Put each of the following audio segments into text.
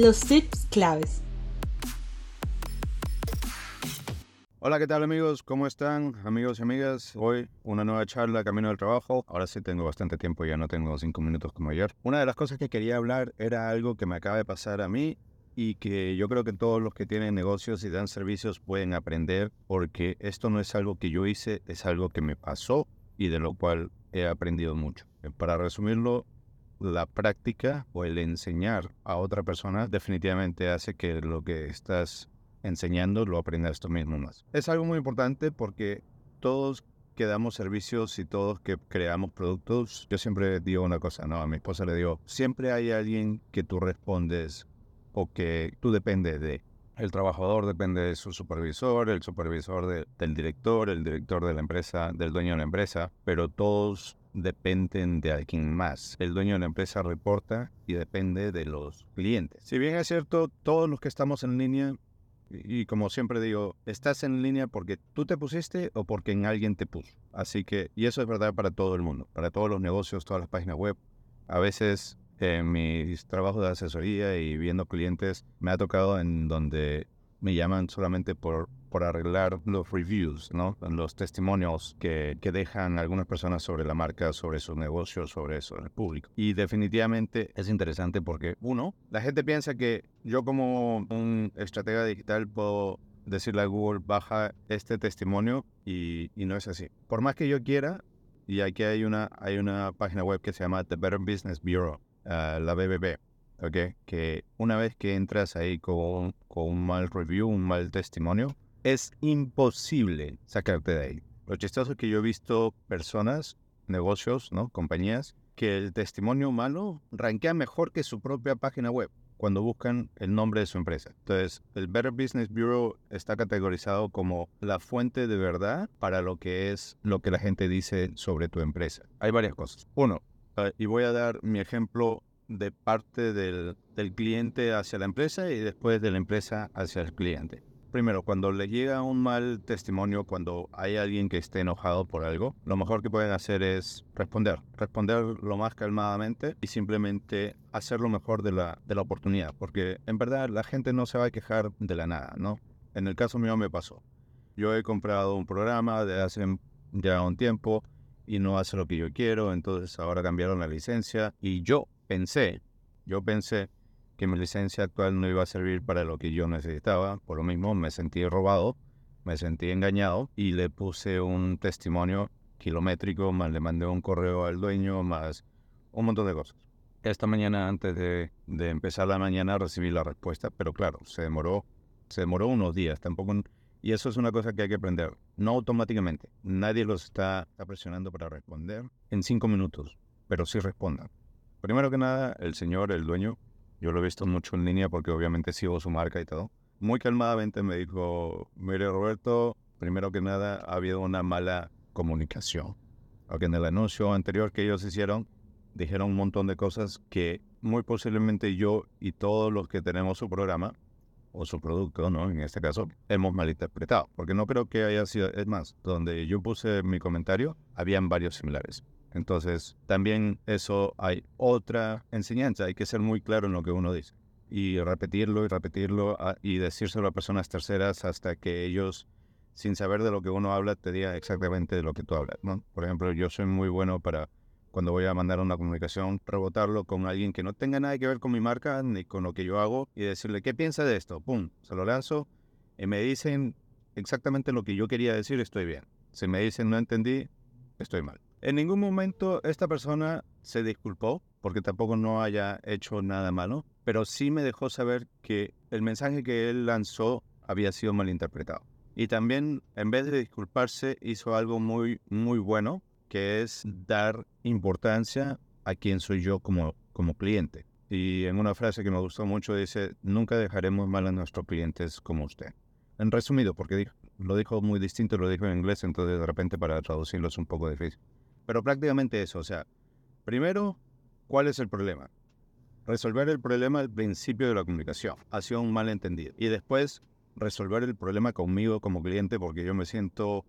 Los tips claves. Hola, ¿qué tal amigos? ¿Cómo están amigos y amigas? Hoy una nueva charla camino al trabajo. Ahora sí tengo bastante tiempo, ya no tengo cinco minutos como ayer. Una de las cosas que quería hablar era algo que me acaba de pasar a mí y que yo creo que todos los que tienen negocios y dan servicios pueden aprender porque esto no es algo que yo hice, es algo que me pasó y de lo cual he aprendido mucho. Eh, para resumirlo, la práctica o el enseñar a otra persona definitivamente hace que lo que estás enseñando lo aprendas tú mismo más. Es algo muy importante porque todos que damos servicios y todos que creamos productos, yo siempre digo una cosa, ¿no? A mi esposa le digo, siempre hay alguien que tú respondes o que tú dependes de. El trabajador depende de su supervisor, el supervisor del director, el director de la empresa, del dueño de la empresa, pero todos dependen de alguien más. El dueño de la empresa reporta y depende de los clientes. Si bien es cierto, todos los que estamos en línea, y como siempre digo, estás en línea porque tú te pusiste o porque en alguien te puso. Así que, y eso es verdad para todo el mundo, para todos los negocios, todas las páginas web. A veces en mis trabajos de asesoría y viendo clientes, me ha tocado en donde me llaman solamente por, por arreglar los reviews, ¿no? los testimonios que, que, dejan algunas personas sobre la marca, sobre sus negocios, sobre eso el público. Y definitivamente es interesante porque, uno, la gente piensa que yo como un estratega digital puedo decirle a Google, baja este testimonio y, no es así. Por más que yo quiera, y aquí hay una, hay una página web que se llama The Better Business Bureau, la BBB, ¿ok? Que una vez que entras ahí con, con un mal review, un mal testimonio, es imposible sacarte de ahí. Lo chistoso que yo he visto personas, negocios, ¿no? Compañías, que el testimonio malo rankea mejor que su propia página web cuando buscan el nombre de su empresa. Entonces, el Better Business Bureau está categorizado como la fuente de verdad para lo que es lo que la gente dice sobre tu empresa. Hay varias cosas. Uno, Ah, y voy a dar mi ejemplo de parte del, del, cliente hacia la empresa y después de la empresa hacia el cliente. Primero, cuando le llega un mal testimonio, cuando hay alguien que esté enojado por algo, lo mejor que pueden hacer es responder, responder lo más calmadamente y simplemente hacer lo mejor de la, de la oportunidad, porque en verdad la gente no se va a quejar de la nada, ¿no? En el caso mío me pasó. Yo he comprado un programa de hace ya un tiempo, y no hace lo que yo quiero, entonces ahora cambiaron la licencia y yo pensé, yo pensé que mi licencia actual no iba a servir para lo que yo necesitaba, por lo mismo me sentí robado, me sentí engañado y le puse un testimonio kilométrico, más le mandé un correo al dueño, más un montón de cosas. Esta mañana, antes de, de empezar la mañana, recibí la respuesta, pero claro, se demoró, se demoró unos días, tampoco y eso es una cosa que hay que aprender. No automáticamente. Nadie los está, presionando para responder en cinco minutos, pero sí respondan. Primero que nada, el señor, el dueño, yo lo he visto mucho en línea porque obviamente sigo su marca y todo. Muy calmadamente me dijo, mire Roberto, primero que nada ha habido una mala comunicación. Porque en el anuncio anterior que ellos hicieron, dijeron un montón de cosas que muy posiblemente yo y todos los que tenemos su programa o su producto, ¿no? En este caso, hemos malinterpretado. Porque no creo que haya sido, es más, donde yo puse mi comentario, habían varios similares. Entonces, también eso hay otra enseñanza, hay que ser muy claro en lo que uno dice. Y repetirlo y repetirlo ah, y decírselo a personas terceras hasta que ellos, sin saber de lo que uno habla, te digan exactamente de lo que tú hablas. Por ejemplo, yo soy muy bueno para cuando voy a mandar una comunicación, rebotarlo con alguien que no tenga nada que ver con mi marca ni con lo que yo hago y decirle, ¿qué piensa de esto? Pum, se lo lanzo y me dicen exactamente lo que yo quería decir, estoy bien. Si me dicen no entendí, estoy mal. En ningún momento esta persona se disculpó porque tampoco no haya hecho nada malo, pero sí me dejó saber que el mensaje que él lanzó había sido malinterpretado. Y también, en vez de disculparse, hizo algo muy, muy bueno, que es dar importancia a quien soy yo como, como cliente. Y en una frase que me gustó mucho dice, nunca dejaremos mal a nuestros clientes como usted. En resumido, porque lo dijo muy distinto, lo dijo en inglés, entonces de repente para traducirlo es un poco difícil. Pero prácticamente eso, o sea, primero, ¿cuál es el problema? Resolver el problema al principio de la comunicación, ha sido un malentendido. Y después, resolver el problema conmigo como cliente porque yo me siento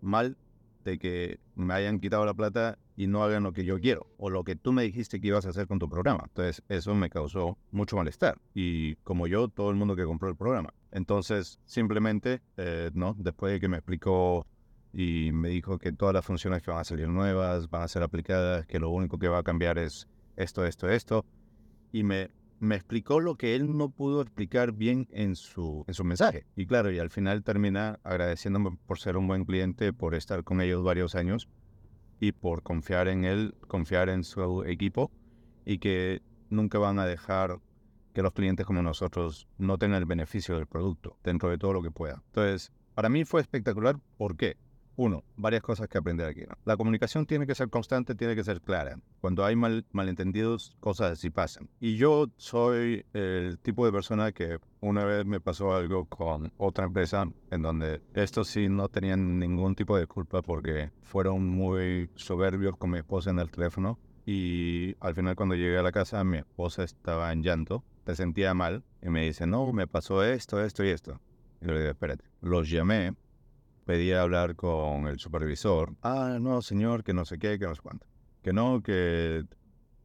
mal de que me hayan quitado la plata y no hagan lo que yo quiero o lo que tú me dijiste que ibas a hacer con tu programa. Entonces eso me causó mucho malestar y como yo, todo el mundo que compró el programa. Entonces simplemente, eh, ¿no? Después de que me explicó y me dijo que todas las funciones que van a salir nuevas van a ser aplicadas, que lo único que va a cambiar es esto, esto, esto. Y me, me explicó lo que él no pudo explicar bien en su, en su mensaje. Y claro, y al final termina agradeciéndome por ser un buen cliente, por estar con ellos varios años y por confiar en él, confiar en su equipo y que nunca van a dejar que los clientes como nosotros no tengan el beneficio del producto dentro de todo lo que pueda. Entonces, para mí fue espectacular. ¿Por qué? Uno, varias cosas que aprender aquí. La comunicación tiene que ser constante, tiene que ser clara. Cuando hay mal, malentendidos, cosas así pasan. Y yo soy el tipo de persona que una vez me pasó algo con otra empresa en donde estos sí no tenían ningún tipo de culpa porque fueron muy soberbios con mi esposa en el teléfono. Y al final cuando llegué a la casa mi esposa estaba en llanto, se sentía mal y me dice, no, me pasó esto, esto y esto. Y le digo, espérate, los llamé pedía hablar con el supervisor. Ah, no, señor, que no sé qué, que no sé cuánto. Que no, que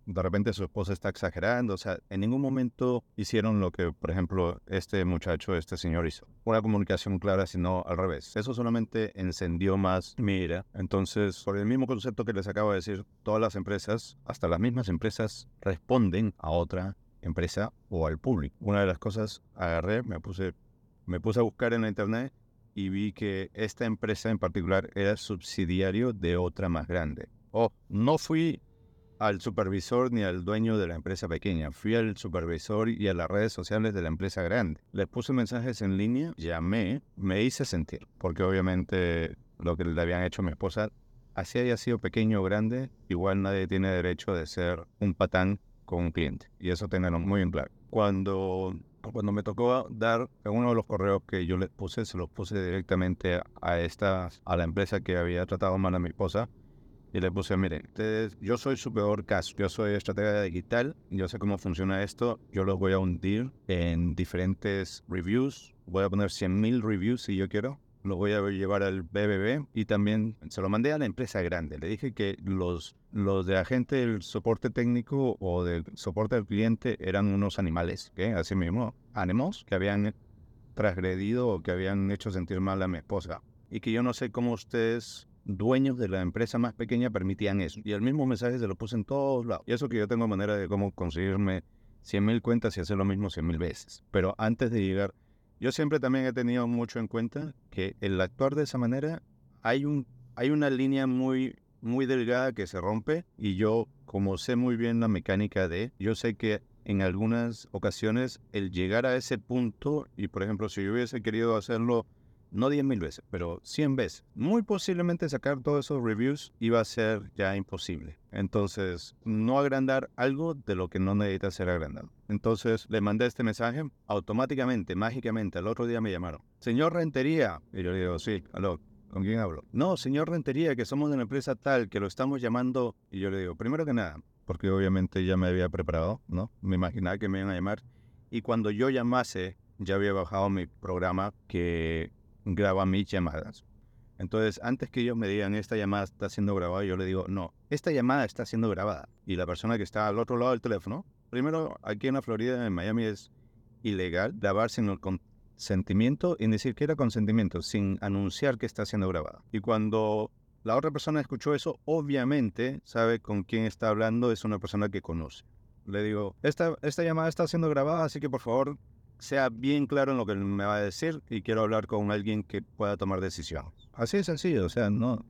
de repente su esposa está exagerando. O sea, en ningún momento hicieron lo que, por ejemplo, este muchacho, este señor hizo. Una comunicación clara, sino al revés. Eso solamente encendió más mi ira. Entonces, por el mismo concepto que les acabo de decir, todas las empresas, hasta las mismas empresas, responden a otra empresa o al público. Una de las cosas, agarré, me puse, me puse a buscar en la internet y vi que esta empresa en particular era subsidiario de otra más grande. Oh, no fui al supervisor ni al dueño de la empresa pequeña, fui al supervisor y a las redes sociales de la empresa grande. Les puse mensajes en línea, llamé, me hice sentir, porque obviamente lo que le habían hecho a mi esposa, así haya sido pequeño o grande, igual nadie tiene derecho de ser un patán con un cliente. Y eso tenerlo muy en claro. Cuando cuando me tocó dar uno de los correos que yo les puse, se los puse directamente a esta, a la empresa que había tratado mal a mi esposa. Y le puse, miren, ustedes, yo soy su peor caso, yo soy estratega digital, yo sé cómo funciona esto, yo los voy a hundir en diferentes reviews, voy a poner 100.000 reviews si yo quiero, lo voy a llevar al BBB y también se lo mandé a la empresa grande. Le dije que los, los de agente del soporte técnico o del soporte al cliente eran unos animales, ¿qué? así mismo, ánimos que habían transgredido o que habían hecho sentir mal a mi esposa. Y que yo no sé cómo ustedes dueños de la empresa más pequeña permitían eso. Y el mismo mensaje se lo puse en todos lados. Y eso que yo tengo manera de cómo conseguirme 100.000 cuentas y hacer lo mismo 100.000 veces. Pero antes de llegar yo siempre también he tenido mucho en cuenta que el actuar de esa manera hay, un, hay una línea muy, muy delgada que se rompe y yo, como sé muy bien la mecánica de, yo sé que en algunas ocasiones el llegar a ese punto, y por ejemplo, si yo hubiese querido hacerlo no 10.000 veces, pero 100 veces. Muy posiblemente sacar todos esos reviews iba a ser ya imposible. Entonces, no agrandar algo de lo que no necesita ser agrandado. Entonces, le mandé este mensaje, automáticamente, mágicamente, al otro día me llamaron. Señor Rentería. Y yo le digo, sí, aló, ¿Con quién hablo? No, señor Rentería, que somos de una empresa tal, que lo estamos llamando. Y yo le digo, primero que nada, porque obviamente ya me había preparado, ¿no? Me imaginaba que me iban a llamar. Y cuando yo llamase, ya había bajado mi programa que graba mis llamadas. Entonces, antes que ellos me digan esta llamada está siendo grabada, yo le digo, no, esta llamada está siendo grabada. Y la persona que está al otro lado del teléfono, primero, aquí en la Florida, en Miami, es ilegal grabar sin el consentimiento y ni siquiera consentimiento, sin anunciar que está siendo grabada. Y cuando la otra persona escuchó eso, obviamente sabe con quién está hablando, es una persona que conoce. Le digo, esta, esta llamada está siendo grabada, así que por favor sea bien claro en lo que me va a decir y quiero hablar con alguien que pueda tomar decisiones. Así de sencillo, o sea, no,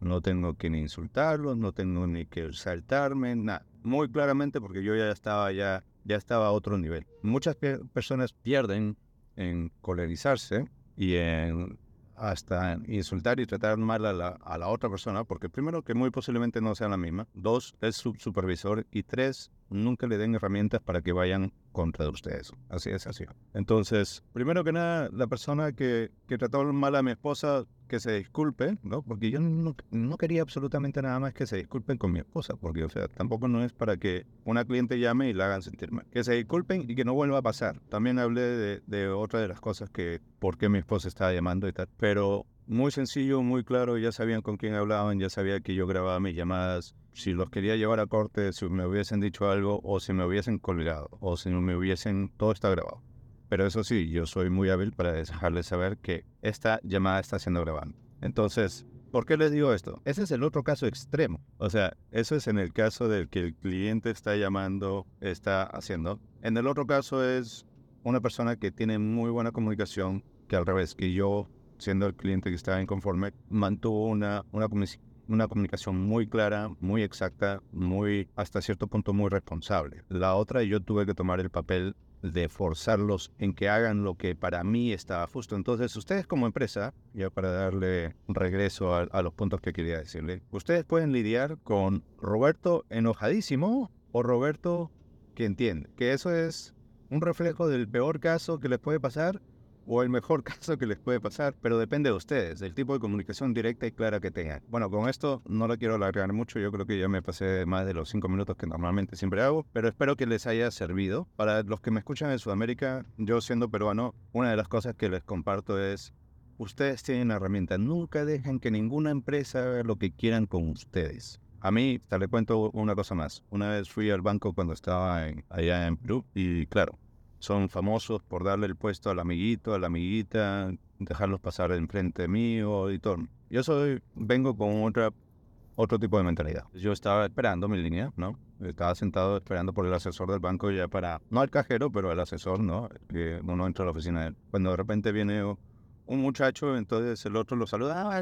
no tengo que ni insultarlos, no tengo ni que saltarme, nada. Muy claramente porque yo ya estaba ya, ya estaba a otro nivel. Muchas personas pierden en colerizarse y en hasta insultar y tratar mal a la, a la, otra persona, porque primero que muy posiblemente no sea la misma, dos, es su supervisor. Y tres, nunca le den herramientas para que vayan contra ustedes. Así es así. Entonces, primero que nada, la persona que, que trató mal a mi esposa, que se disculpe, ¿no? Porque yo no, no, quería absolutamente nada más que se disculpen con mi esposa, porque, o sea, tampoco no es para que una cliente llame y la hagan sentir mal. Que se disculpen y que no vuelva a pasar. También hablé de, de otra de las cosas que, por qué mi esposa estaba llamando y tal. Pero muy sencillo, muy claro, ya sabían con quién hablaban, ya sabía que yo grababa mis llamadas. Si los quería llevar a corte, si me hubiesen dicho algo o si me hubiesen colgado o si me hubiesen... Todo está grabado. Pero eso sí, yo soy muy hábil para dejarles saber que esta llamada está siendo grabada. Entonces, ¿por qué les digo esto? Ese es el otro caso extremo. O sea, eso es en el caso del que el cliente está llamando, está haciendo. En el otro caso es una persona que tiene muy buena comunicación, que al revés, que yo, siendo el cliente que estaba inconforme, mantuvo una, una, una comunicación muy clara, muy exacta, muy, hasta cierto punto, muy responsable. La otra, yo tuve que tomar el papel de forzarlos en que hagan lo que para mí estaba justo. Entonces, ustedes como empresa, ya para darle regreso a, los puntos que quería decirle, ustedes pueden lidiar con Roberto enojadísimo o Roberto que entiende, que eso es un reflejo del peor caso que les puede pasar o el mejor caso que les puede pasar, pero depende de ustedes, del tipo de comunicación directa y clara que tengan. Bueno, con esto no lo quiero alargar mucho, yo creo que ya me pasé más de los cinco minutos que normalmente siempre hago, pero espero que les haya servido. Para los que me escuchan en Sudamérica, yo siendo peruano, una de las cosas que les comparto es, ustedes tienen la herramienta, nunca dejen que ninguna empresa haga lo que quieran con ustedes. A mí, te le cuento una cosa más. Una vez fui al banco cuando estaba allá en Perú y claro, son famosos por darle el puesto al amiguito, a la amiguita, dejarlos pasar enfrente mío y todo. Yo soy, vengo con otra, otro tipo de mentalidad. Yo estaba esperando mi línea, ¿no? Estaba sentado esperando por el asesor del banco ya para, no el cajero, pero el asesor, ¿no? Que uno entra a la oficina de él. Cuando de repente viene un muchacho, entonces el otro lo saluda, ah,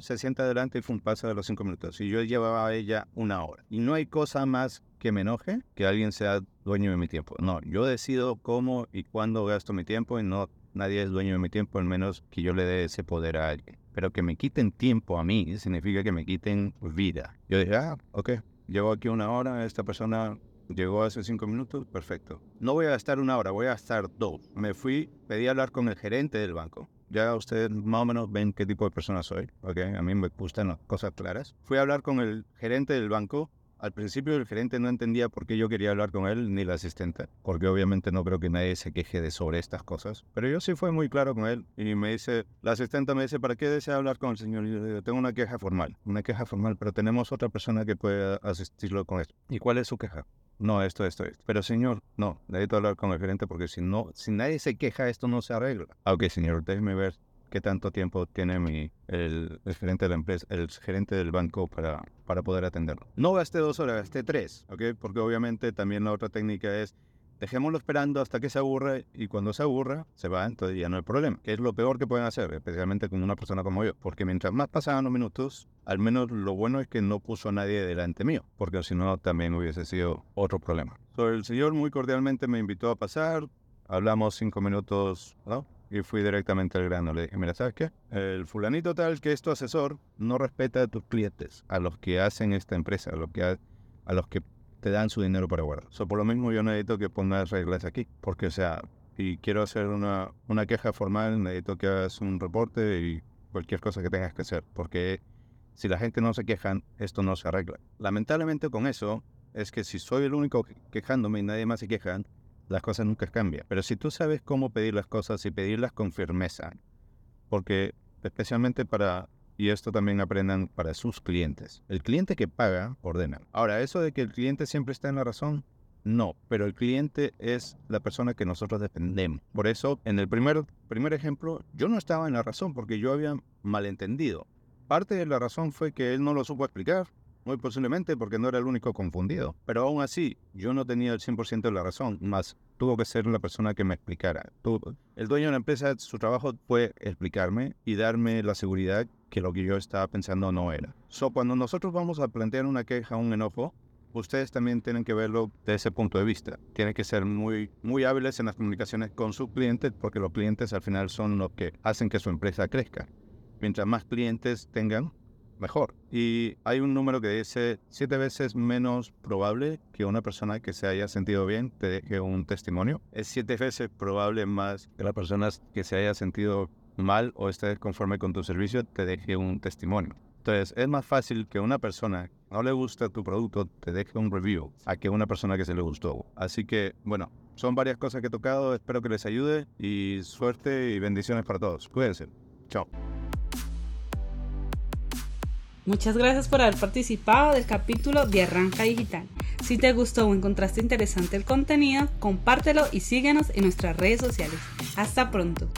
se sienta adelante y fue un paso de los cinco minutos. Y yo llevaba a ella una hora. Y no hay cosa más que me enoje que alguien sea dueño de mi tiempo. No, yo decido cómo y cuándo gasto mi tiempo y no nadie es dueño de mi tiempo, al menos que yo le dé ese poder a alguien. Pero que me quiten tiempo a mí significa que me quiten vida. Yo dije, ah, ok, llevo aquí una hora, esta persona llegó hace cinco minutos, perfecto. No voy a gastar una hora, voy a gastar dos. Me fui, pedí hablar con el gerente del banco ya ustedes más o menos ven qué tipo de persona soy. A mí me gustan las cosas claras. Fui a hablar con el gerente del banco. Al principio el gerente no entendía por qué yo quería hablar con él ni la asistente, porque obviamente no creo que nadie se queje de sobre estas cosas. Pero yo sí fui muy claro con él y me dice, la asistente me dice, ¿para qué desea hablar con el señor? Y yo digo, tengo una queja formal, una queja formal, pero tenemos otra persona que puede asistirlo con esto. ¿Y cuál es su queja? No, esto, esto, esto. Pero señor, no, necesito hablar con el gerente porque si no, si nadie se queja, esto no se arregla. Ok, señor, déjeme ver qué tanto tiempo tiene mi, el, gerente de la empresa, el gerente del banco para, para poder atenderlo. No gasté dos horas, gasté tres, ¿ok? Porque obviamente también la otra técnica es dejémoslo esperando hasta que se aburra y cuando se aburra se va, entonces ya no hay problema. Que es lo peor que pueden hacer, especialmente con una persona como yo. Porque mientras más pasaban los minutos, al menos lo bueno es que no puso a nadie delante mío, porque si no también hubiese sido otro problema. el señor muy cordialmente me invitó a pasar, hablamos cinco minutos, ¿no? Y fui directamente al grano. Le dije, mira, ¿sabes qué? El fulanito tal que es tu asesor no respeta a tus clientes, a los que hacen esta empresa, a los que, a los que te dan su dinero para guardar. So, por lo mismo yo necesito que pongas reglas aquí, porque o sea, y quiero hacer una, una queja formal, necesito que hagas un reporte y cualquier cosa que tengas que hacer, porque si la gente no se queja, esto no se arregla. Lamentablemente con eso es que si soy el único quejándome y nadie más se queja, las cosas nunca cambian. Pero si tú sabes cómo pedir las cosas y pedirlas con firmeza, porque especialmente para y esto también aprendan para sus clientes. El cliente que paga, ordena. Ahora, eso de que el cliente siempre está en la razón, no, pero el cliente es la persona que nosotros dependemos. Por eso, en el primer, primer ejemplo, yo no estaba en la razón porque yo había malentendido. Parte de la razón fue que él no lo supo explicar, muy posiblemente porque no era el único confundido. Pero aún así, yo no tenía el 100% de la razón, más tuvo que ser la persona que me explicara. El dueño de la empresa, su trabajo fue explicarme y darme la seguridad que lo que yo estaba pensando no era. So, cuando nosotros vamos a plantear una queja, un enojo, ustedes también tienen que verlo de ese punto de vista. Tienen que ser muy, muy hábiles en las comunicaciones con sus clientes porque los clientes al final son los que hacen que su empresa crezca. Mientras más clientes tengan, mejor. Y hay un número que dice siete veces menos probable que una persona que se haya sentido bien te deje un testimonio. Es siete veces probable más que la persona que se haya sentido mal o estés conforme con tu servicio, te deje un testimonio. Entonces, es más fácil que una persona no le gusta tu producto, te deje un review, a que una persona que se le gustó. Así que, bueno, son varias cosas que he tocado, espero que les ayude y suerte y bendiciones para todos. Cuídense. Chao. Muchas gracias por haber participado del capítulo de Arranca Digital. Si te gustó o encontraste interesante el contenido, compártelo y síguenos en nuestras redes sociales. Hasta pronto.